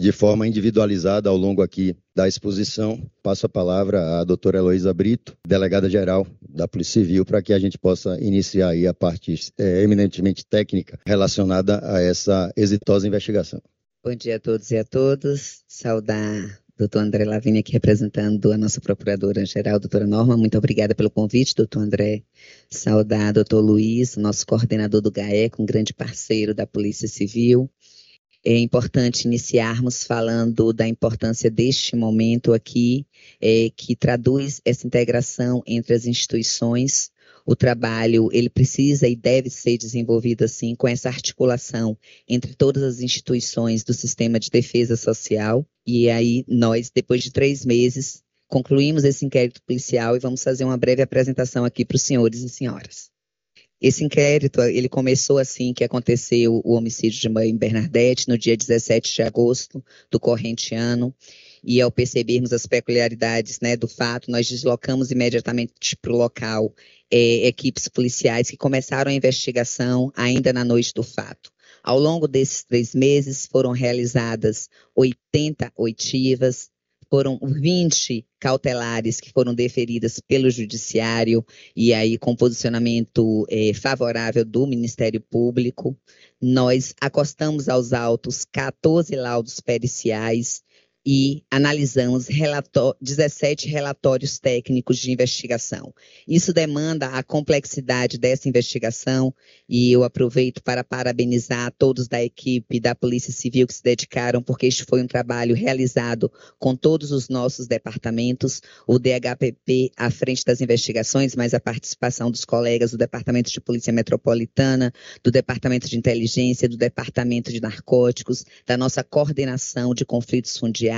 de forma individualizada ao longo aqui da exposição. Passo a palavra à doutora Heloísa Brito, delegada-geral da Polícia Civil, para que a gente possa iniciar aí a parte é, eminentemente técnica relacionada a essa exitosa investigação. Bom dia a todos e a todas. Saudar doutor André Lavigne aqui representando a nossa procuradora-geral, doutora Norma. Muito obrigada pelo convite, doutor André. Saudar doutor Luiz, nosso coordenador do GAEC, um grande parceiro da Polícia Civil. É importante iniciarmos falando da importância deste momento aqui, é, que traduz essa integração entre as instituições. O trabalho ele precisa e deve ser desenvolvido assim com essa articulação entre todas as instituições do sistema de defesa social. E aí nós, depois de três meses, concluímos esse inquérito policial e vamos fazer uma breve apresentação aqui para os senhores e senhoras. Esse inquérito, ele começou assim que aconteceu o homicídio de mãe Bernadette no dia 17 de agosto do corrente ano. E ao percebermos as peculiaridades né, do fato, nós deslocamos imediatamente para o local é, equipes policiais que começaram a investigação ainda na noite do fato. Ao longo desses três meses foram realizadas 80 oitivas, foram 20 cautelares que foram deferidas pelo Judiciário e aí com posicionamento eh, favorável do Ministério Público. Nós acostamos aos autos 14 laudos periciais, e analisamos relator 17 relatórios técnicos de investigação. Isso demanda a complexidade dessa investigação e eu aproveito para parabenizar todos da equipe da Polícia Civil que se dedicaram, porque este foi um trabalho realizado com todos os nossos departamentos, o DHPP à frente das investigações, mas a participação dos colegas do Departamento de Polícia Metropolitana, do Departamento de Inteligência, do Departamento de Narcóticos, da nossa coordenação de conflitos fundiários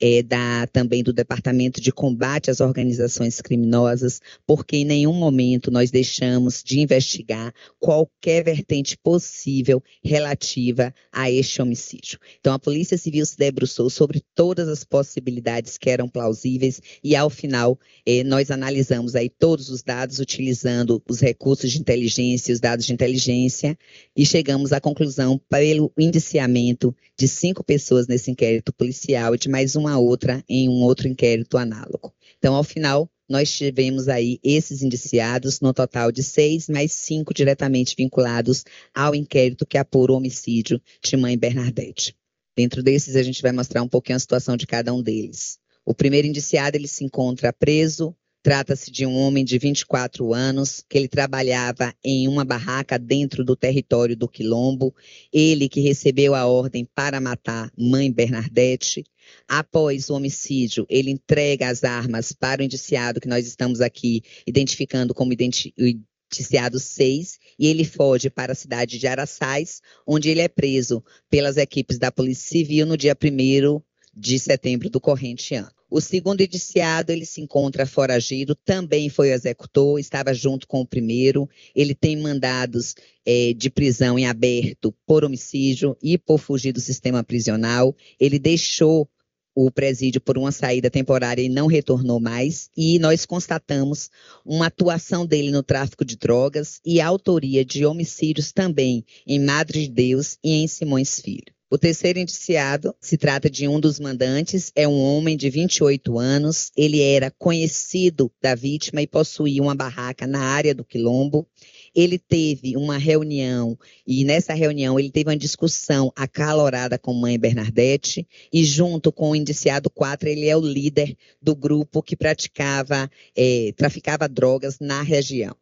é, da, também do Departamento de Combate às Organizações Criminosas, porque em nenhum momento nós deixamos de investigar qualquer vertente possível relativa a este homicídio. Então, a Polícia Civil se debruçou sobre todas as possibilidades que eram plausíveis e, ao final, eh, nós analisamos aí todos os dados utilizando os recursos de inteligência, os dados de inteligência e chegamos à conclusão pelo indiciamento de cinco pessoas nesse inquérito policial e de mais uma outra em um outro inquérito análogo. Então, ao final, nós tivemos aí esses indiciados, no total de seis, mais cinco diretamente vinculados ao inquérito que apura o homicídio de mãe Bernadette. Dentro desses, a gente vai mostrar um pouquinho a situação de cada um deles. O primeiro indiciado, ele se encontra preso Trata-se de um homem de 24 anos, que ele trabalhava em uma barraca dentro do território do Quilombo. Ele que recebeu a ordem para matar mãe Bernadette. Após o homicídio, ele entrega as armas para o indiciado que nós estamos aqui identificando como indiciado 6 e ele foge para a cidade de Araçais, onde ele é preso pelas equipes da Polícia Civil no dia 1 de setembro do corrente ano. O segundo indiciado, ele se encontra foragido, também foi executor, estava junto com o primeiro. Ele tem mandados é, de prisão em aberto por homicídio e por fugir do sistema prisional. Ele deixou o presídio por uma saída temporária e não retornou mais. E nós constatamos uma atuação dele no tráfico de drogas e autoria de homicídios também em Madre de Deus e em Simões Filho. O terceiro indiciado se trata de um dos mandantes, é um homem de 28 anos. Ele era conhecido da vítima e possuía uma barraca na área do Quilombo. Ele teve uma reunião e nessa reunião ele teve uma discussão acalorada com mãe Bernadette e junto com o indiciado 4 ele é o líder do grupo que praticava, é, traficava drogas na região.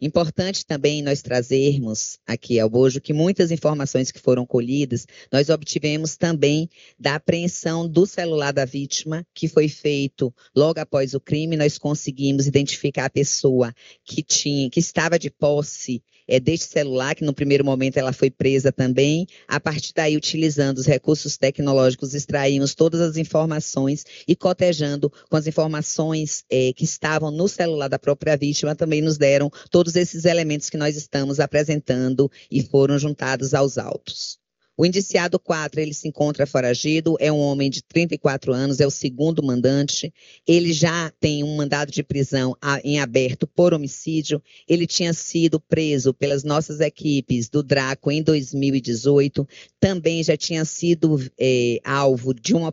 Importante também nós trazermos aqui ao Bojo que muitas informações que foram colhidas, nós obtivemos também da apreensão do celular da vítima, que foi feito logo após o crime, nós conseguimos identificar a pessoa que tinha, que estava de posse é, deste celular, que no primeiro momento ela foi presa também. A partir daí, utilizando os recursos tecnológicos, extraímos todas as informações e cotejando com as informações é, que estavam no celular da própria vítima, também nos deram todos esses elementos que nós estamos apresentando e foram juntados aos autos. O indiciado 4, ele se encontra foragido, é um homem de 34 anos, é o segundo mandante. Ele já tem um mandado de prisão em aberto por homicídio. Ele tinha sido preso pelas nossas equipes do Draco em 2018. Também já tinha sido é, alvo de uma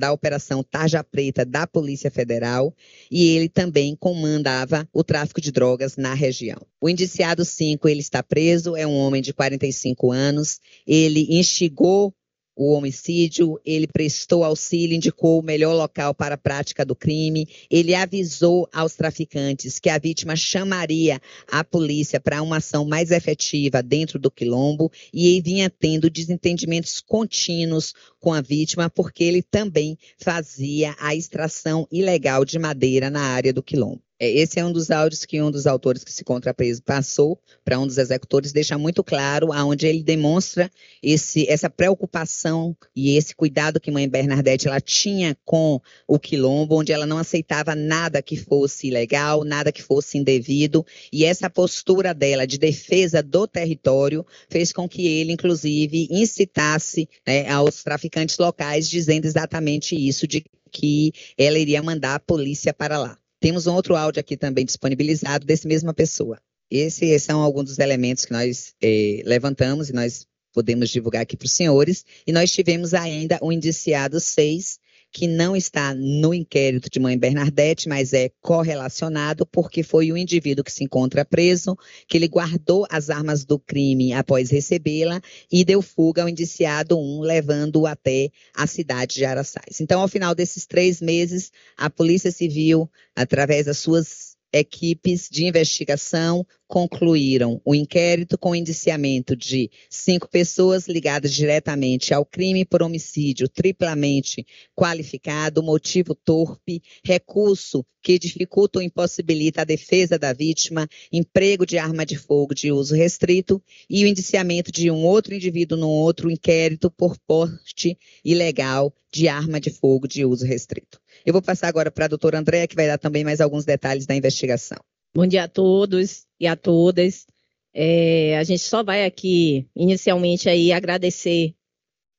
da Operação Tarja Preta da Polícia Federal e ele também comandava o tráfico de drogas na região. O indiciado 5, ele está preso, é um homem de 45 anos, ele instigou o homicídio, ele prestou auxílio, indicou o melhor local para a prática do crime, ele avisou aos traficantes que a vítima chamaria a polícia para uma ação mais efetiva dentro do quilombo e vinha tendo desentendimentos contínuos com a vítima porque ele também fazia a extração ilegal de madeira na área do quilombo. É, esse é um dos áudios que um dos autores que se encontra preso passou para um dos executores, deixa muito claro aonde ele demonstra esse, essa preocupação e esse cuidado que mãe Bernadette ela tinha com o quilombo, onde ela não aceitava nada que fosse ilegal, nada que fosse indevido, e essa postura dela de defesa do território fez com que ele, inclusive, incitasse né, aos traficantes locais, dizendo exatamente isso, de que ela iria mandar a polícia para lá. Temos um outro áudio aqui também disponibilizado desse mesma pessoa. Esses são alguns dos elementos que nós eh, levantamos e nós podemos divulgar aqui para os senhores. E nós tivemos ainda o indiciado 6, que não está no inquérito de mãe Bernadette, mas é correlacionado porque foi o indivíduo que se encontra preso, que ele guardou as armas do crime após recebê-la e deu fuga ao indiciado 1, levando-o até a cidade de Araçás. Então, ao final desses três meses, a Polícia Civil, através das suas equipes de investigação concluíram o inquérito com indiciamento de cinco pessoas ligadas diretamente ao crime por homicídio triplamente qualificado, motivo torpe, recurso que dificulta ou impossibilita a defesa da vítima, emprego de arma de fogo de uso restrito e o indiciamento de um outro indivíduo no outro inquérito por porte ilegal de arma de fogo de uso restrito. Eu vou passar agora para a doutora Andréa, que vai dar também mais alguns detalhes da investigação. Bom dia a todos e a todas. É, a gente só vai aqui, inicialmente, aí agradecer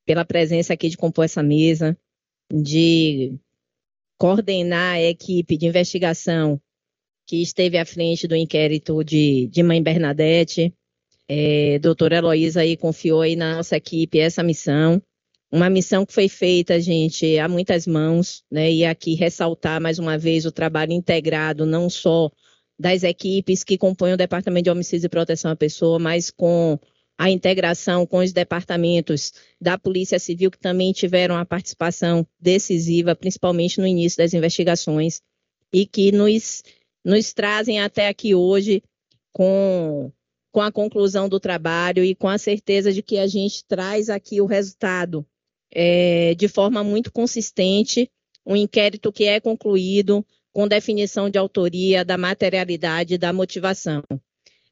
pela presença aqui de compor essa mesa, de coordenar a equipe de investigação que esteve à frente do inquérito de, de Mãe Bernadette. É, doutora Heloísa aí confiou aí na nossa equipe essa missão uma missão que foi feita, gente, a muitas mãos, né? E aqui ressaltar mais uma vez o trabalho integrado, não só das equipes que compõem o Departamento de Homicídio e Proteção à Pessoa, mas com a integração com os departamentos da Polícia Civil, que também tiveram a participação decisiva, principalmente no início das investigações, e que nos, nos trazem até aqui hoje com, com a conclusão do trabalho e com a certeza de que a gente traz aqui o resultado é, de forma muito consistente, um inquérito que é concluído com definição de autoria, da materialidade, da motivação.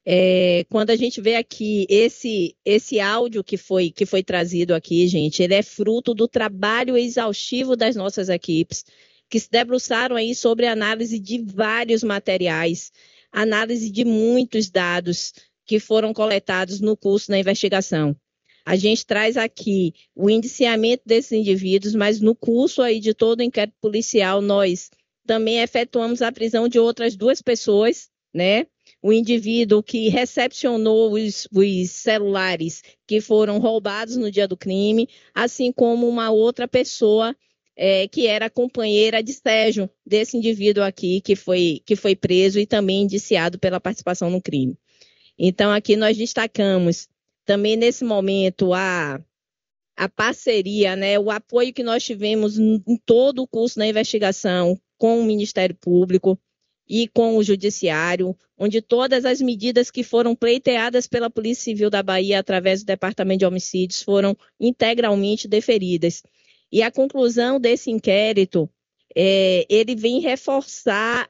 É, quando a gente vê aqui esse esse áudio que foi que foi trazido aqui, gente, ele é fruto do trabalho exaustivo das nossas equipes que se debruçaram aí sobre análise de vários materiais, análise de muitos dados que foram coletados no curso da investigação a gente traz aqui o indiciamento desses indivíduos, mas no curso aí de todo o inquérito policial, nós também efetuamos a prisão de outras duas pessoas, né? O indivíduo que recepcionou os, os celulares que foram roubados no dia do crime, assim como uma outra pessoa é, que era companheira de Sérgio, desse indivíduo aqui que foi, que foi preso e também indiciado pela participação no crime. Então, aqui nós destacamos também nesse momento a, a parceria, né, o apoio que nós tivemos em todo o curso da investigação com o Ministério Público e com o Judiciário, onde todas as medidas que foram pleiteadas pela Polícia Civil da Bahia através do Departamento de Homicídios foram integralmente deferidas. E a conclusão desse inquérito, é, ele vem reforçar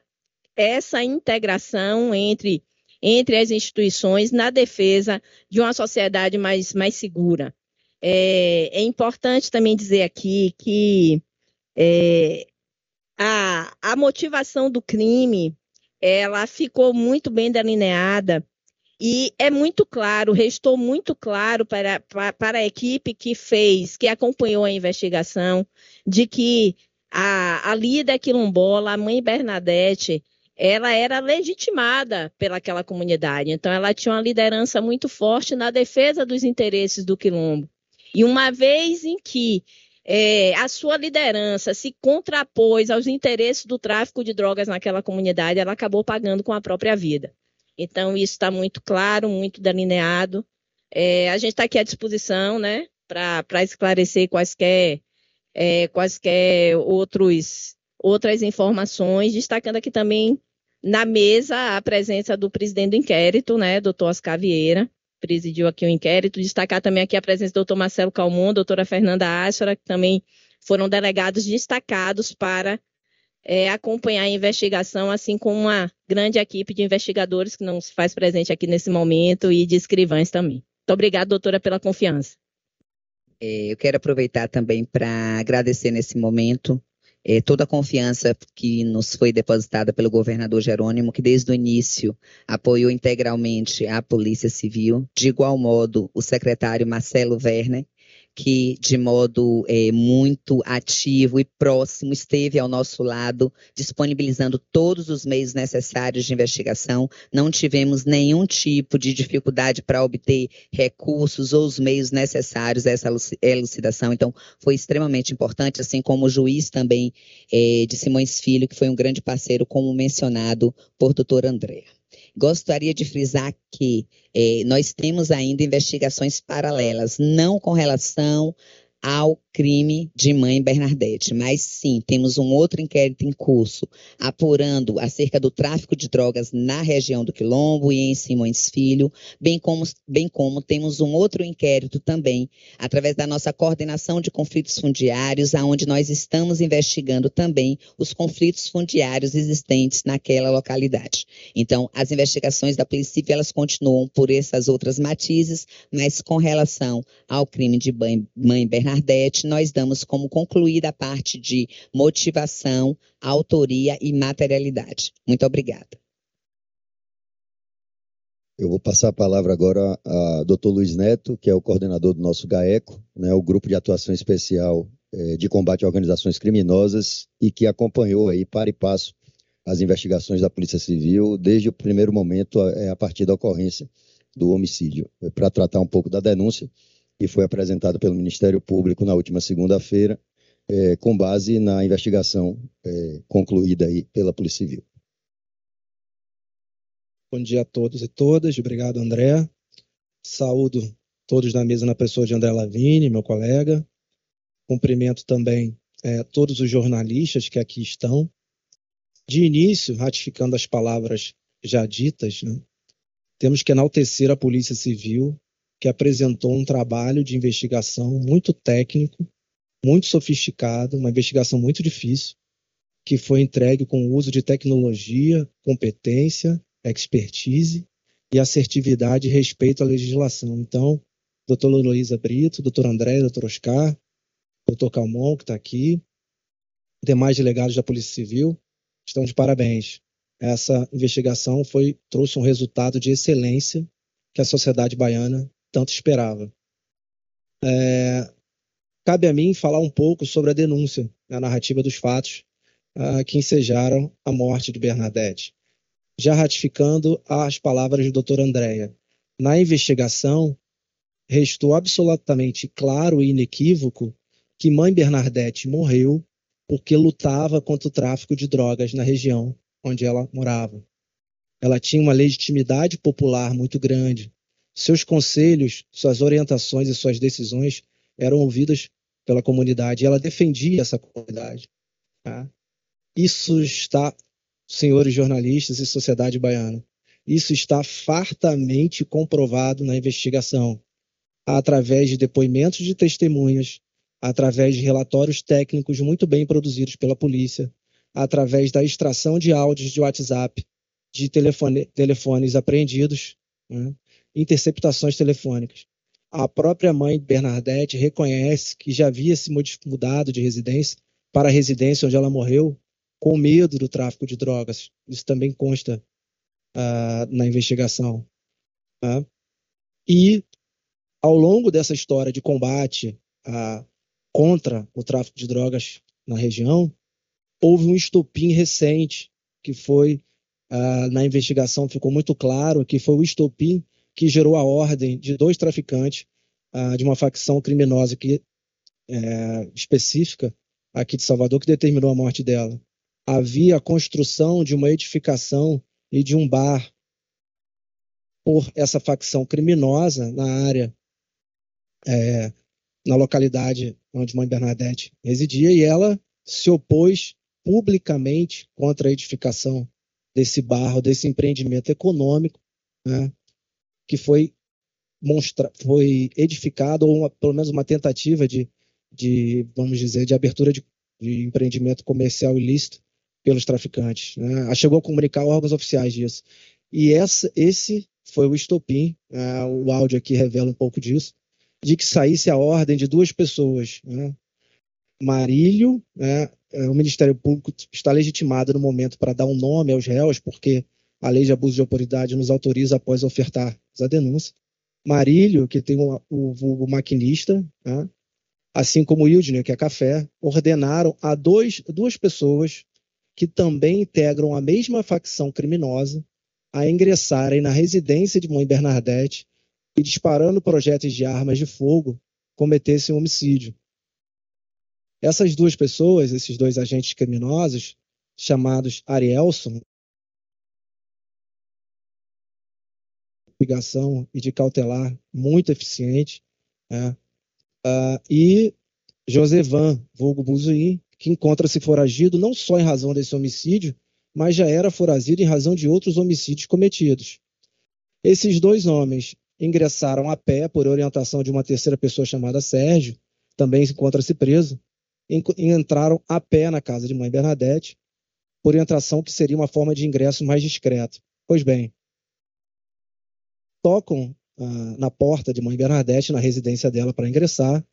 essa integração entre entre as instituições na defesa de uma sociedade mais, mais segura. É, é importante também dizer aqui que é, a, a motivação do crime ela ficou muito bem delineada E é muito claro, restou muito claro para, para, para a equipe que fez, que acompanhou a investigação, de que a, a líder quilombola, a mãe Bernadette, ela era legitimada pelaquela comunidade. Então, ela tinha uma liderança muito forte na defesa dos interesses do quilombo. E uma vez em que é, a sua liderança se contrapôs aos interesses do tráfico de drogas naquela comunidade, ela acabou pagando com a própria vida. Então, isso está muito claro, muito delineado. É, a gente está aqui à disposição, né, para esclarecer quaisquer, é, quaisquer outros, outras informações, destacando aqui também na mesa a presença do presidente do inquérito, né, doutor Oscar Vieira, presidiu aqui o inquérito. Destacar também aqui a presença do doutor Marcelo Calmon, doutora Fernanda Ashra, que também foram delegados destacados para é, acompanhar a investigação, assim como uma grande equipe de investigadores que não se faz presente aqui nesse momento e de escrivães também. Muito obrigada, doutora, pela confiança. É, eu quero aproveitar também para agradecer nesse momento é, toda a confiança que nos foi depositada pelo governador Jerônimo, que desde o início apoiou integralmente a Polícia Civil, de igual modo o secretário Marcelo Werner, que de modo é, muito ativo e próximo esteve ao nosso lado, disponibilizando todos os meios necessários de investigação. Não tivemos nenhum tipo de dificuldade para obter recursos ou os meios necessários a essa elucidação. Então, foi extremamente importante, assim como o juiz também é, de Simões Filho, que foi um grande parceiro, como mencionado por doutor André. Gostaria de frisar que eh, nós temos ainda investigações paralelas, não com relação ao crime de mãe Bernadette, mas sim, temos um outro inquérito em curso, apurando acerca do tráfico de drogas na região do Quilombo e em Simões Filho, bem como, bem como temos um outro inquérito também, através da nossa coordenação de conflitos fundiários, aonde nós estamos investigando também os conflitos fundiários existentes naquela localidade. Então, as investigações da Polícia Civil, elas continuam por essas outras matizes, mas com relação ao crime de mãe Bernadette, nós damos como concluída a parte de motivação, autoria e materialidade. Muito obrigada. Eu vou passar a palavra agora a Dr. Luiz Neto, que é o coordenador do nosso GAECO, né, o Grupo de Atuação Especial é, de Combate a Organizações Criminosas, e que acompanhou aí, para e passo, as investigações da Polícia Civil desde o primeiro momento, é, a partir da ocorrência do homicídio, para tratar um pouco da denúncia e foi apresentada pelo Ministério Público na última segunda-feira, é, com base na investigação é, concluída aí pela Polícia Civil. Bom dia a todos e todas. Obrigado, André. Saúdo todos da mesa na pessoa de André Lavini, meu colega. Cumprimento também é, todos os jornalistas que aqui estão. De início, ratificando as palavras já ditas, né, temos que enaltecer a Polícia Civil que apresentou um trabalho de investigação muito técnico, muito sofisticado, uma investigação muito difícil, que foi entregue com o uso de tecnologia, competência, expertise e assertividade e respeito à legislação. Então, doutor Luísa Brito, doutor André, doutor Oscar, doutor Calmon, que está aqui, demais delegados da Polícia Civil, estão de parabéns. Essa investigação foi trouxe um resultado de excelência que a sociedade baiana tanto esperava. É, cabe a mim falar um pouco sobre a denúncia, a narrativa dos fatos uh, que ensejaram a morte de Bernadette. Já ratificando as palavras do Dr. Andréia, na investigação restou absolutamente claro e inequívoco que mãe Bernadette morreu porque lutava contra o tráfico de drogas na região onde ela morava. Ela tinha uma legitimidade popular muito grande, seus conselhos, suas orientações e suas decisões eram ouvidas pela comunidade e ela defendia essa comunidade. Tá? Isso está, senhores jornalistas e sociedade baiana, isso está fartamente comprovado na investigação, através de depoimentos de testemunhas, através de relatórios técnicos muito bem produzidos pela polícia, através da extração de áudios de WhatsApp de telefone, telefones apreendidos, né? Interceptações telefônicas. A própria mãe Bernadette reconhece que já havia se mudado de residência para a residência onde ela morreu com medo do tráfico de drogas. Isso também consta uh, na investigação. Né? E, ao longo dessa história de combate a, contra o tráfico de drogas na região, houve um estopim recente, que foi, uh, na investigação ficou muito claro, que foi o estopim que gerou a ordem de dois traficantes uh, de uma facção criminosa que, é, específica aqui de Salvador, que determinou a morte dela. Havia a construção de uma edificação e de um bar por essa facção criminosa na área, é, na localidade onde Mãe Bernadette residia, e ela se opôs publicamente contra a edificação desse barro, desse empreendimento econômico, né, que foi, monstra, foi edificado, ou uma, pelo menos uma tentativa de, de, vamos dizer, de abertura de, de empreendimento comercial ilícito pelos traficantes. Né? Chegou a comunicar órgãos oficiais disso. E essa, esse foi o estopim, né? o áudio aqui revela um pouco disso, de que saísse a ordem de duas pessoas. Né? Marílio, né? É, o Ministério Público está legitimado no momento para dar um nome aos réus, porque a lei de abuso de autoridade nos autoriza após ofertar a denúncia. Marílio, que tem o, vulgo maquinista, né? assim como Wildner, que é café, ordenaram a dois, duas pessoas que também integram a mesma facção criminosa a ingressarem na residência de Mãe Bernadette e, disparando projéteis de armas de fogo, cometessem um homicídio. Essas duas pessoas, esses dois agentes criminosos, chamados Arielson, ligação e de cautelar muito eficiente, né? uh, e Josevan, vulgo Buzuí, que encontra-se foragido não só em razão desse homicídio, mas já era foragido em razão de outros homicídios cometidos. Esses dois homens ingressaram a pé por orientação de uma terceira pessoa chamada Sérgio, também encontra-se preso, e entraram a pé na casa de mãe Bernadette, por orientação que seria uma forma de ingresso mais discreto. Pois bem, tocam ah, na porta de mãe Bernadette, na residência dela, para ingressar,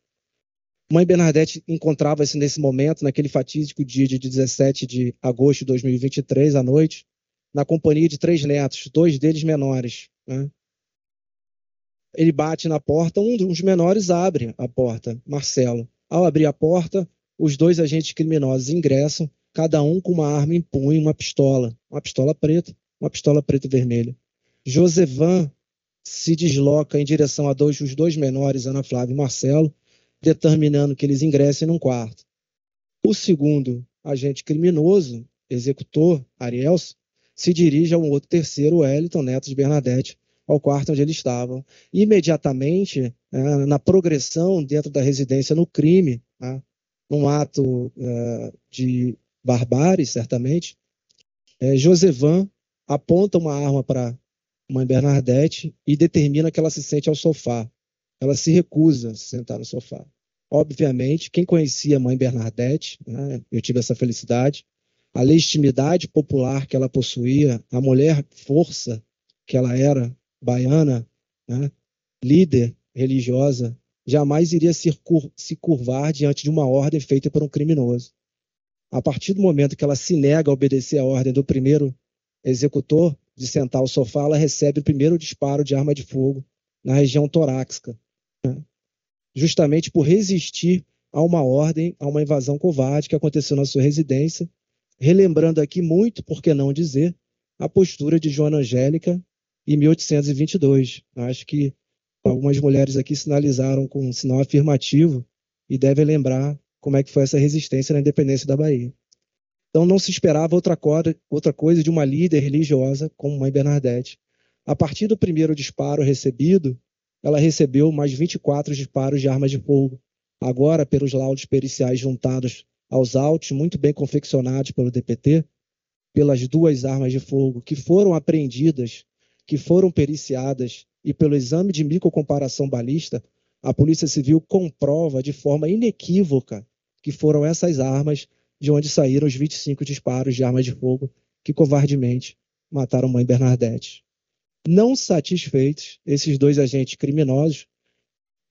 Mãe Bernadette encontrava-se nesse momento, naquele fatídico dia de 17 de agosto de 2023, à noite, na companhia de três netos, dois deles menores. Né? Ele bate na porta, um dos menores abre a porta, Marcelo. Ao abrir a porta, os dois agentes criminosos ingressam, cada um com uma arma em punho uma pistola, uma pistola preta, uma pistola preta e vermelha. Josevan se desloca em direção a dois, os dois menores, Ana Flávia e Marcelo, determinando que eles ingressem num quarto. O segundo agente criminoso, executor, Ariels, se dirige ao outro terceiro, Wellington Neto de Bernadette, ao quarto onde eles estavam. Imediatamente, é, na progressão dentro da residência no crime, né, num ato é, de barbárie, certamente, é, Josevan aponta uma arma para mãe Bernadette e determina que ela se sente ao sofá. Ela se recusa a se sentar no sofá. Obviamente, quem conhecia a mãe Bernadette, né, eu tive essa felicidade, a legitimidade popular que ela possuía, a mulher força que ela era, baiana, né, líder religiosa, jamais iria se, cur se curvar diante de uma ordem feita por um criminoso. A partir do momento que ela se nega a obedecer a ordem do primeiro executor de sentar ao sofá, ela recebe o primeiro disparo de arma de fogo na região torácica justamente por resistir a uma ordem, a uma invasão covarde que aconteceu na sua residência, relembrando aqui muito, por que não dizer, a postura de Joana Angélica em 1822. Acho que algumas mulheres aqui sinalizaram com um sinal afirmativo e devem lembrar como é que foi essa resistência na independência da Bahia. Então não se esperava outra coisa, outra coisa de uma líder religiosa como Mãe Bernadette. A partir do primeiro disparo recebido, ela recebeu mais 24 disparos de armas de fogo. Agora, pelos laudos periciais juntados aos autos, muito bem confeccionados pelo DPT, pelas duas armas de fogo que foram apreendidas, que foram periciadas e pelo exame de microcomparação balista, a Polícia Civil comprova de forma inequívoca que foram essas armas de onde saíram os 25 disparos de armas de fogo que covardemente mataram mãe Bernadette. Não satisfeitos, esses dois agentes criminosos,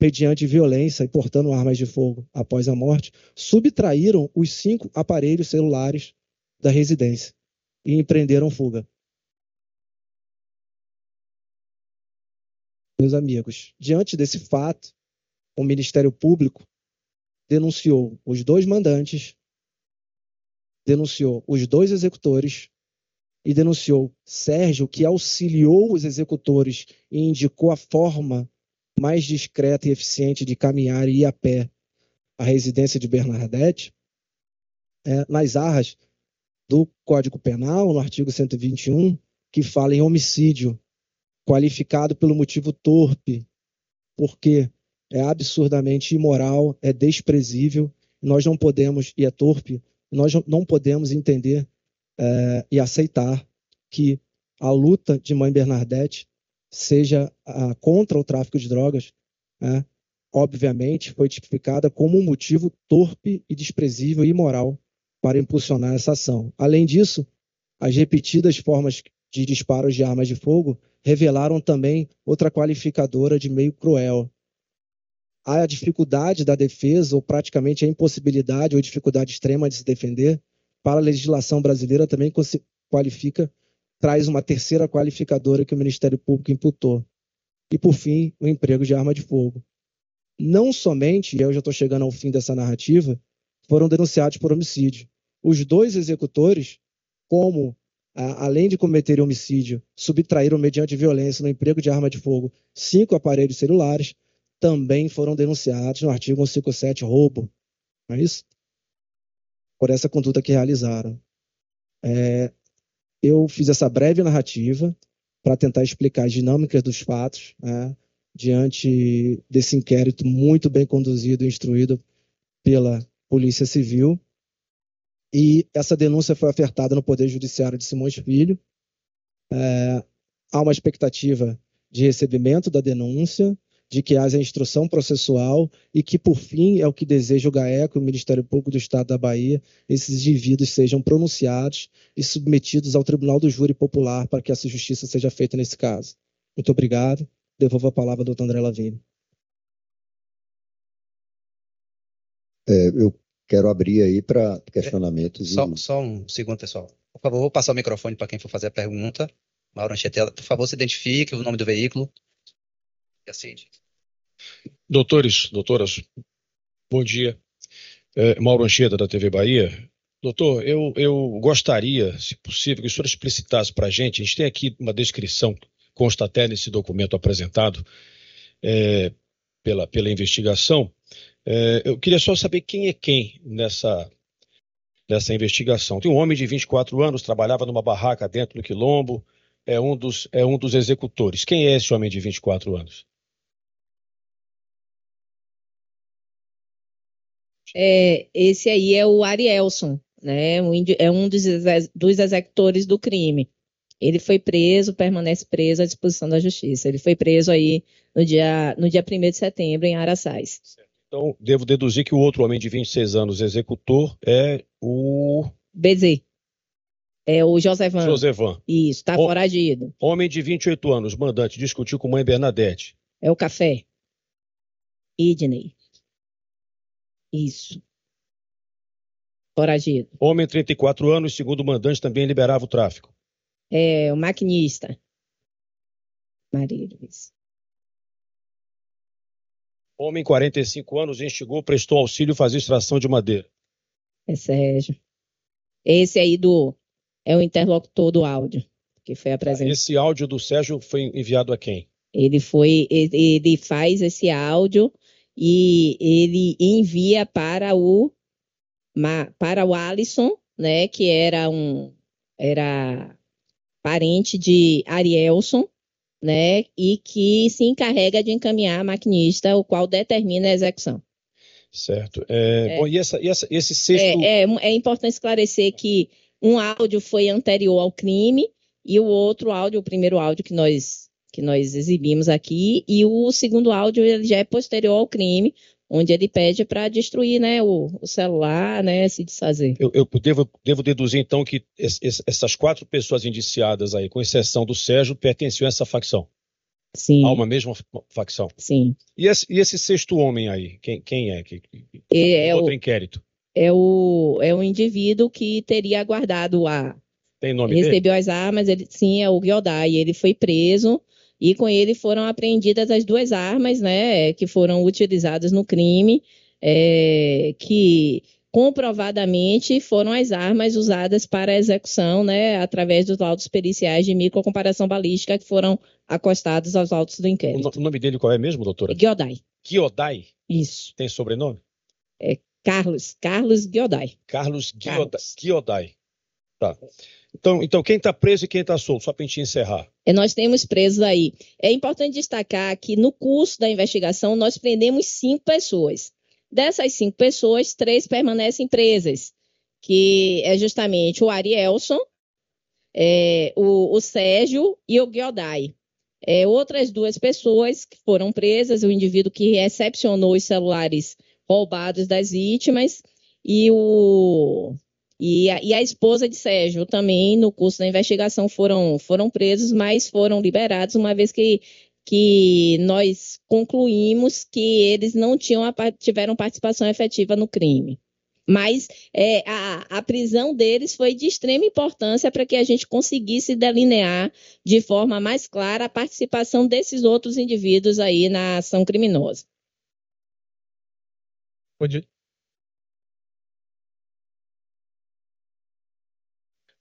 mediante violência e portando armas de fogo após a morte, subtraíram os cinco aparelhos celulares da residência e empreenderam fuga. Meus amigos, diante desse fato, o Ministério Público denunciou os dois mandantes, denunciou os dois executores e denunciou Sérgio, que auxiliou os executores e indicou a forma mais discreta e eficiente de caminhar e ir a pé à residência de Bernadette, é, nas arras do Código Penal, no artigo 121, que fala em homicídio qualificado pelo motivo torpe, porque é absurdamente imoral, é desprezível, nós não podemos, e é torpe, nós não podemos entender é, e aceitar que a luta de Mãe Bernadette seja a, contra o tráfico de drogas, né, obviamente foi tipificada como um motivo torpe e desprezível e imoral para impulsionar essa ação. Além disso, as repetidas formas de disparos de armas de fogo revelaram também outra qualificadora de meio cruel. A dificuldade da defesa, ou praticamente a impossibilidade ou dificuldade extrema de se defender, para a legislação brasileira também qualifica, traz uma terceira qualificadora que o Ministério Público imputou. E, por fim, o emprego de arma de fogo. Não somente, e eu já estou chegando ao fim dessa narrativa, foram denunciados por homicídio. Os dois executores, como além de cometerem homicídio, subtraíram mediante violência no emprego de arma de fogo cinco aparelhos celulares, também foram denunciados no artigo 157, roubo. Não é isso? Por essa conduta que realizaram. É, eu fiz essa breve narrativa para tentar explicar as dinâmicas dos fatos, né, diante desse inquérito muito bem conduzido e instruído pela Polícia Civil. E essa denúncia foi ofertada no Poder Judiciário de Simões Filho. É, há uma expectativa de recebimento da denúncia, de que haja instrução processual e que, por fim, é o que deseja o GAECO, o Ministério Público do Estado da Bahia, esses indivíduos sejam pronunciados e submetidos ao Tribunal do Júri Popular para que essa justiça seja feita nesse caso. Muito obrigado. Devolvo a palavra ao doutor André Lavini. É, eu quero abrir aí para questionamentos. Só, e... só, um segundo, pessoal. Por favor, vou passar o microfone para quem for fazer a pergunta. Mauro Anchetela, por favor, se identifique o nome do veículo. Assim. Doutores, doutoras, bom dia. É, Mauro Ancheta, da TV Bahia. Doutor, eu, eu gostaria, se possível, que o senhor explicitasse para a gente. A gente tem aqui uma descrição, consta até nesse documento apresentado é, pela, pela investigação, é, eu queria só saber quem é quem nessa, nessa investigação. Tem um homem de 24 anos, trabalhava numa barraca dentro do Quilombo, é um dos, é um dos executores. Quem é esse homem de 24 anos? É, esse aí é o Arielson, né? É um dos, dos executores do crime. Ele foi preso, permanece preso à disposição da justiça. Ele foi preso aí no dia, no dia 1 de setembro, em Araçais. Então, devo deduzir que o outro homem de 26 anos, executor, é o. BZ. É o Josevan. Josevan. Isso, está foragido. Homem de 28 anos, mandante, discutiu com mãe Bernadette. É o Café. Idney. Isso. Foragido. Homem, 34 anos, segundo o mandante, também liberava o tráfico. É, o maquinista. Maria Luiz. Homem, 45 anos, instigou, prestou auxílio fazer extração de madeira. É Sérgio. Esse aí do é o interlocutor do áudio que foi apresentado. Esse áudio do Sérgio foi enviado a quem? Ele foi, ele faz esse áudio e ele envia para o para o Alisson, né, que era um era parente de Arielson, né, e que se encarrega de encaminhar a maquinista, o qual determina a execução. Certo. É, é. Bom, e, essa, e essa, esse sexto. É, é, é, importante esclarecer que um áudio foi anterior ao crime e o outro áudio, o primeiro áudio que nós, que nós exibimos aqui, e o segundo áudio ele já é posterior ao crime, onde ele pede para destruir né, o, o, celular, né, se desfazer. Eu, eu devo, devo, deduzir, então, que es, essas quatro pessoas indiciadas aí, com exceção do Sérgio, pertenciam a essa facção? Sim. A uma mesma facção? Sim. E esse, e esse sexto homem aí, quem, quem é? Que, é, outro o, inquérito? É o, é o indivíduo que teria aguardado a... Tem nome Recebeu dele? as armas, ele, sim, é o Giodai. Ele foi preso e com ele foram apreendidas as duas armas, né, que foram utilizadas no crime, é, que comprovadamente foram as armas usadas para a execução, né, através dos laudos periciais de microcomparação balística que foram acostados aos autos do inquérito. O nome dele qual é mesmo, doutora? Giodai. Giodai? Isso. Tem sobrenome? É Carlos, Carlos Giodai. Carlos Giodai. Giodai. Tá. Então, então quem está preso e quem está solto, só para a gente encerrar. É, nós temos presos aí. É importante destacar que no curso da investigação nós prendemos cinco pessoas. Dessas cinco pessoas, três permanecem presas, que é justamente o Arielson, é, o, o, Sérgio e o Giodai. É, outras duas pessoas que foram presas, o indivíduo que recepcionou os celulares roubados das vítimas e o e a, e a, esposa de Sérgio também, no curso da investigação, foram, foram presos, mas foram liberados, uma vez que, que nós concluímos que eles não tinham tiveram participação efetiva no crime. Mas é, a, a, prisão deles foi de extrema importância para que a gente conseguisse delinear de forma mais clara a participação desses outros indivíduos aí na ação criminosa.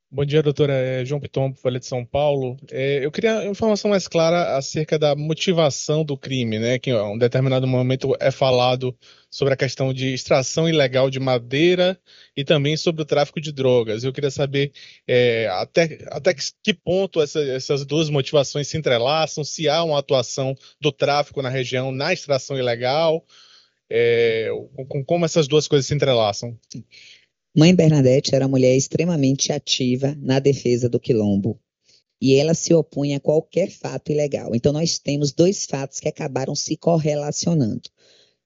Bom dia, doutora é, João Piton, Folha de São Paulo. É, eu queria informação mais clara acerca da motivação do crime, né? Que em um determinado momento é falado sobre a questão de extração ilegal de madeira e também sobre o tráfico de drogas. Eu queria saber é, até, até que ponto essa, essas duas motivações se entrelaçam, se há uma atuação do tráfico na região na extração ilegal, é, com, como essas duas coisas se entrelaçam. Mãe Bernadette era uma mulher extremamente ativa na defesa do quilombo. E ela se opunha a qualquer fato ilegal. Então, nós temos dois fatos que acabaram se correlacionando.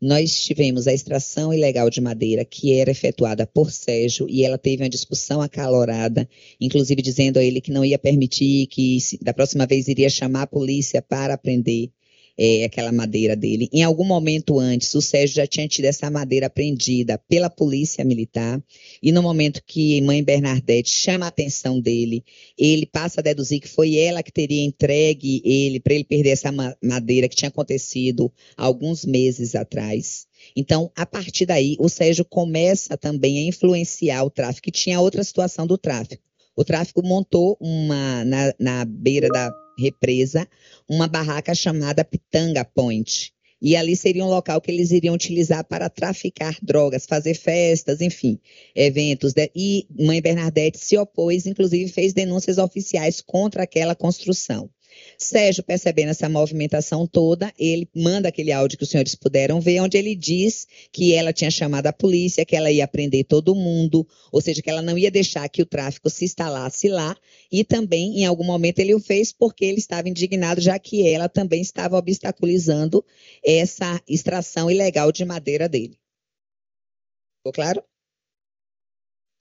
Nós tivemos a extração ilegal de madeira, que era efetuada por Sérgio, e ela teve uma discussão acalorada, inclusive dizendo a ele que não ia permitir, que da próxima vez iria chamar a polícia para prender é, aquela madeira dele. Em algum momento antes, o Sérgio já tinha tido essa madeira apreendida pela polícia militar, e no momento que mãe Bernadette chama a atenção dele, ele passa a deduzir que foi ela que teria entregue ele para ele perder essa madeira que tinha acontecido alguns meses atrás. Então, a partir daí, o Sérgio começa também a influenciar o tráfico, que tinha outra situação do tráfico. O tráfico montou uma na, na beira da represa uma barraca chamada Pitanga Point. E ali seria um local que eles iriam utilizar para traficar drogas, fazer festas, enfim, eventos. E Mãe Bernadette se opôs, inclusive fez denúncias oficiais contra aquela construção. Sérgio, percebendo essa movimentação toda, ele manda aquele áudio que os senhores puderam ver, onde ele diz que ela tinha chamado a polícia, que ela ia prender todo mundo, ou seja, que ela não ia deixar que o tráfico se instalasse lá, e também, em algum momento, ele o fez porque ele estava indignado, já que ela também estava obstaculizando essa extração ilegal de madeira dele. Ficou claro?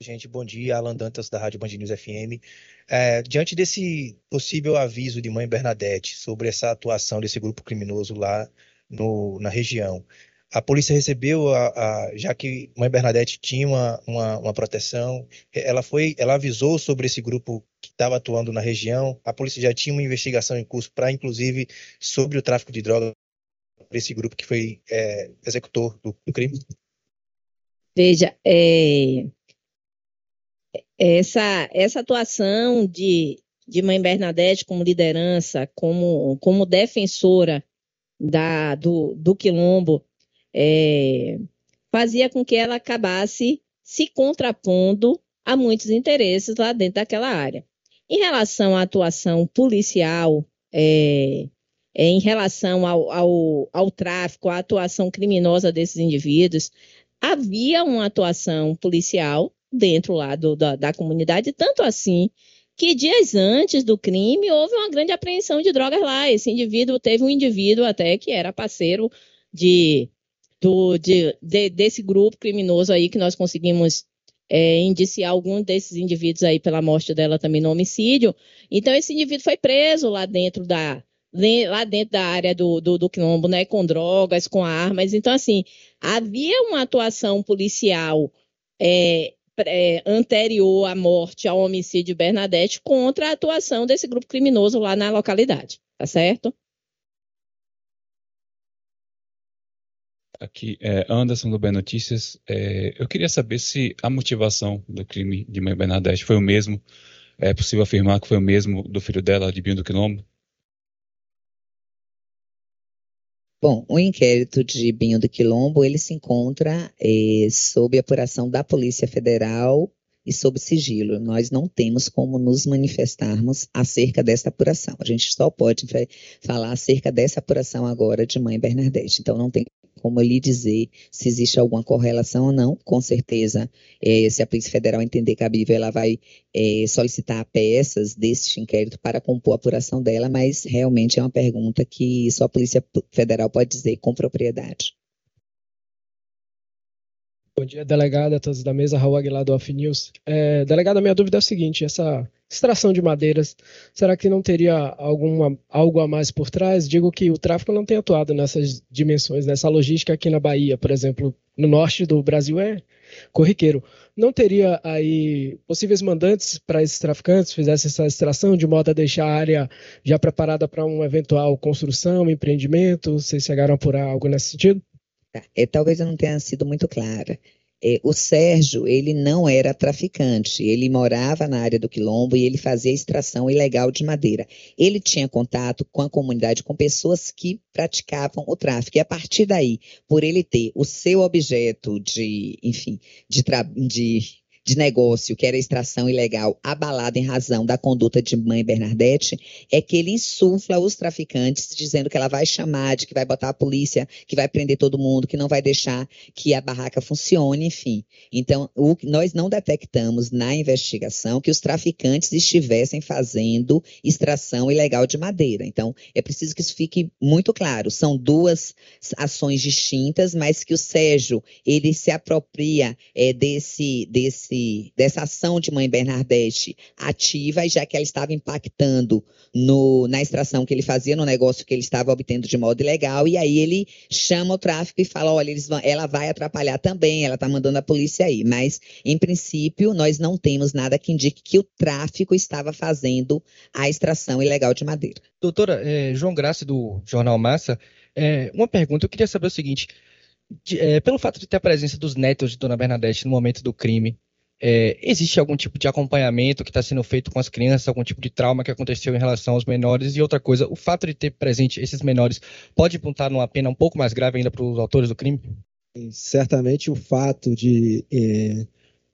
Gente, bom dia. Alan Dantas, da Rádio Band News FM. É, diante desse possível aviso de mãe Bernadette sobre essa atuação desse grupo criminoso lá no, na região, a polícia recebeu, a, a, já que mãe Bernadette tinha uma, uma, uma, proteção, ela foi, ela avisou sobre esse grupo que estava atuando na região. A polícia já tinha uma investigação em curso para, inclusive, sobre o tráfico de drogas para esse grupo que foi é, executor do, do crime. Veja, é, essa, essa atuação de, de Mãe Bernadette como liderança, como, como defensora da, do, do quilombo, é, fazia com que ela acabasse se contrapondo a muitos interesses lá dentro daquela área. Em relação à atuação policial, é, é, em relação ao, ao, ao tráfico, à atuação criminosa desses indivíduos, havia uma atuação policial dentro lá do, da, da comunidade, tanto assim que dias antes do crime houve uma grande apreensão de drogas lá. Esse indivíduo teve um indivíduo até que era parceiro de, do, de, de desse grupo criminoso aí que nós conseguimos é, indiciar algum desses indivíduos aí pela morte dela também no homicídio. Então esse indivíduo foi preso lá dentro da lá dentro da área do, do, do quilombo, né, com drogas, com armas. Então assim havia uma atuação policial é, é, anterior à morte, ao homicídio de Bernadette, contra a atuação desse grupo criminoso lá na localidade. tá certo? Aqui é Anderson do Bem Notícias. É, eu queria saber se a motivação do crime de mãe Bernadette foi o mesmo. É possível afirmar que foi o mesmo do filho dela, de Binho do Quilombo? Bom, o inquérito de Binho do Quilombo, ele se encontra eh, sob apuração da Polícia Federal e sob sigilo. Nós não temos como nos manifestarmos acerca dessa apuração. A gente só pode falar acerca dessa apuração agora de mãe Bernadette. Então, não tem como lhe dizer se existe alguma correlação ou não. Com certeza, é, se a Polícia Federal entender cabível, ela vai é, solicitar peças deste inquérito para compor a apuração dela, mas realmente é uma pergunta que só a Polícia Federal pode dizer com propriedade. Bom dia, delegada, todos da mesa, Raul Aguilar do Off News. É, delegada, minha dúvida é a seguinte, essa extração de madeiras, será que não teria alguma, algo a mais por trás? Digo que o tráfico não tem atuado nessas dimensões, nessa logística aqui na Bahia, por exemplo, no norte do Brasil é corriqueiro. Não teria aí possíveis mandantes para esses traficantes fizessem essa extração de modo a deixar a área já preparada para uma eventual construção, empreendimento? Vocês chegaram a apurar algo nesse sentido? Tá. É, talvez eu não tenha sido muito clara. É, o Sérgio, ele não era traficante, ele morava na área do Quilombo e ele fazia extração ilegal de madeira. Ele tinha contato com a comunidade, com pessoas que praticavam o tráfico. E a partir daí, por ele ter o seu objeto de, enfim, de, de de negócio, que era extração ilegal, abalada em razão da conduta de mãe Bernadette, é que ele insufla os traficantes, dizendo que ela vai chamar, de que vai botar a polícia, que vai prender todo mundo, que não vai deixar que a barraca funcione, enfim. Então, o, nós não detectamos na investigação que os traficantes estivessem fazendo extração ilegal de madeira. Então, é preciso que isso fique muito claro. São duas ações distintas, mas que o Sérgio, ele se apropria é, desse, desse desse, dessa ação de mãe Bernadette ativa, já que ela estava impactando no, na extração que ele fazia, no negócio que ele estava obtendo de modo ilegal, e aí ele chama o tráfico e fala: olha, vão, ela vai atrapalhar também, ela está mandando a polícia aí. Mas, em princípio, nós não temos nada que indique que o tráfico estava fazendo a extração ilegal de madeira. Doutora, é, João Graça, do Jornal Massa, é, uma pergunta, eu queria saber o seguinte. De, é, pelo fato de ter a presença dos netos de Dona Bernadette no momento do crime, é, existe algum tipo de acompanhamento que está sendo feito com as crianças, algum tipo de trauma que aconteceu em relação aos menores? E outra coisa, o fato de ter presente esses menores pode apontar numa pena um pouco mais grave ainda para os autores do crime? Certamente o fato de é,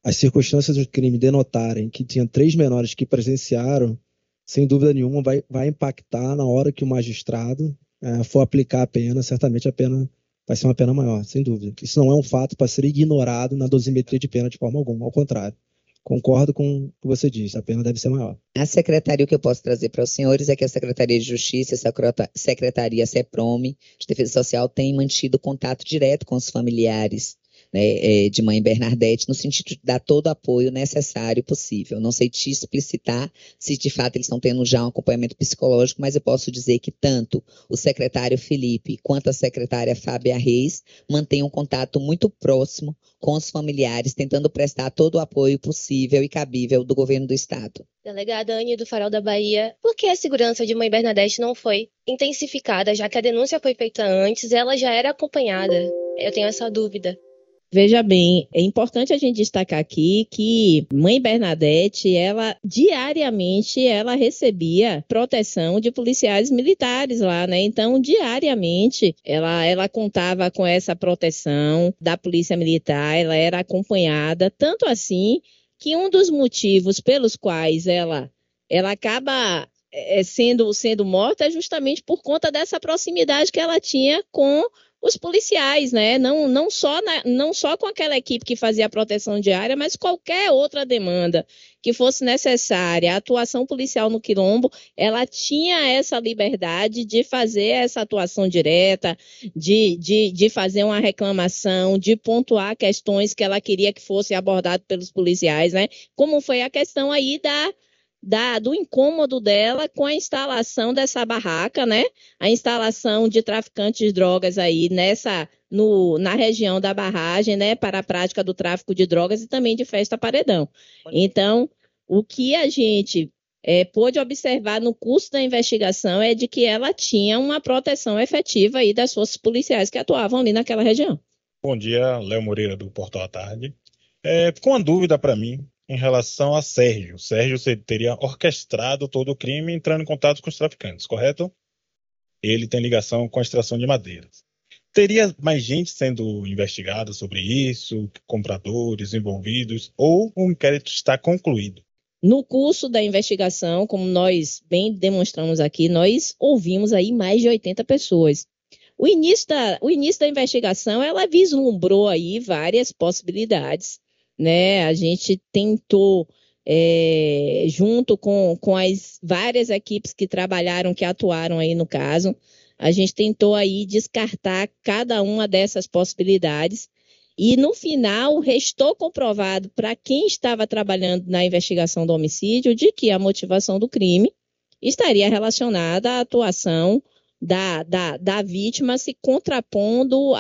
as circunstâncias do crime denotarem que tinha três menores que presenciaram, sem dúvida nenhuma, vai, vai impactar na hora que o magistrado é, for aplicar a pena, certamente a pena vai ser uma pena maior, sem dúvida. Isso não é um fato para ser ignorado na dosimetria de pena de forma alguma, ao contrário. Concordo com o que você disse, a pena deve ser maior. A secretaria, o que eu posso trazer para os senhores é que a Secretaria de Justiça, a Secretaria CEPROME de Defesa Social tem mantido contato direto com os familiares né, é, de mãe Bernadette, no sentido de dar todo o apoio necessário possível. Não sei te explicitar se de fato eles estão tendo já um acompanhamento psicológico, mas eu posso dizer que tanto o secretário Felipe quanto a secretária Fábia Reis mantêm um contato muito próximo com os familiares, tentando prestar todo o apoio possível e cabível do governo do Estado. Delegada Anne do Farol da Bahia, por que a segurança de mãe Bernadette não foi intensificada, já que a denúncia foi feita antes, ela já era acompanhada? Eu tenho essa dúvida. Veja bem, é importante a gente destacar aqui que mãe Bernadette, ela diariamente ela recebia proteção de policiais militares lá, né? Então, diariamente ela ela contava com essa proteção da polícia militar, ela era acompanhada, tanto assim que um dos motivos pelos quais ela ela acaba é, sendo sendo morta é justamente por conta dessa proximidade que ela tinha com os policiais, né? Não, não, só na, não só com aquela equipe que fazia a proteção diária, mas qualquer outra demanda que fosse necessária. A atuação policial no Quilombo, ela tinha essa liberdade de fazer essa atuação direta, de, de, de fazer uma reclamação, de pontuar questões que ela queria que fosse abordado pelos policiais, né? Como foi a questão aí da da, do incômodo dela com a instalação dessa barraca, né? A instalação de traficantes de drogas aí nessa no, na região da barragem, né, para a prática do tráfico de drogas e também de festa paredão. Então, o que a gente é, pôde observar no curso da investigação é de que ela tinha uma proteção efetiva aí das forças policiais que atuavam ali naquela região. Bom dia, Léo Moreira do Portal à Tarde. É, ficou uma dúvida para mim em relação a Sérgio. Sérgio teria orquestrado todo o crime entrando em contato com os traficantes, correto? Ele tem ligação com a extração de madeiras. Teria mais gente sendo investigada sobre isso, compradores envolvidos, ou o inquérito está concluído? No curso da investigação, como nós bem demonstramos aqui, nós ouvimos aí mais de 80 pessoas. O início da, o início da investigação, ela vislumbrou aí várias possibilidades, né? A gente tentou, é, junto com, com as várias equipes que trabalharam, que atuaram aí no caso, a gente tentou aí descartar cada uma dessas possibilidades e no final restou comprovado para quem estava trabalhando na investigação do homicídio de que a motivação do crime estaria relacionada à atuação da, da, da vítima se contrapondo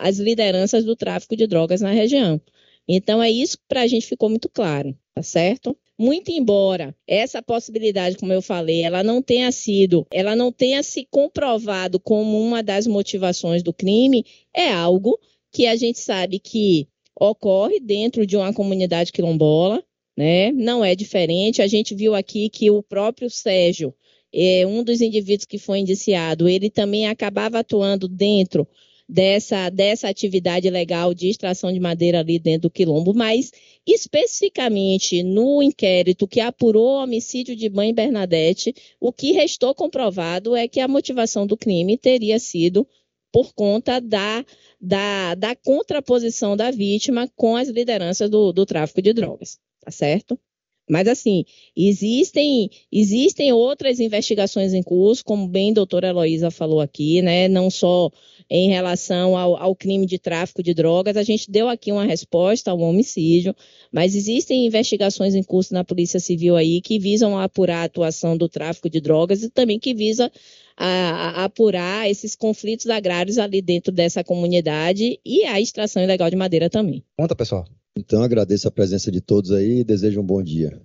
às lideranças do tráfico de drogas na região. Então é isso que para a gente ficou muito claro, tá certo? Muito embora essa possibilidade, como eu falei, ela não tenha sido, ela não tenha se comprovado como uma das motivações do crime, é algo que a gente sabe que ocorre dentro de uma comunidade quilombola, né? Não é diferente. A gente viu aqui que o próprio Sérgio, é, um dos indivíduos que foi indiciado, ele também acabava atuando dentro dessa, dessa atividade legal de extração de madeira ali dentro do quilombo, mas especificamente no inquérito que apurou o homicídio de mãe Bernadette, o que restou comprovado é que a motivação do crime teria sido por conta da da, da contraposição da vítima com as lideranças do, do tráfico de drogas, tá certo? Mas, assim, existem, existem outras investigações em curso, como bem a doutora Heloísa falou aqui, né? Não só em relação ao, ao, crime de tráfico de drogas, a gente deu aqui uma resposta ao homicídio, mas existem investigações em curso na Polícia Civil aí que visam apurar a atuação do tráfico de drogas e também que visa a, a apurar esses conflitos agrários ali dentro dessa comunidade e a extração ilegal de madeira também. Conta, pessoal. Então agradeço a presença de todos aí e desejo um bom dia.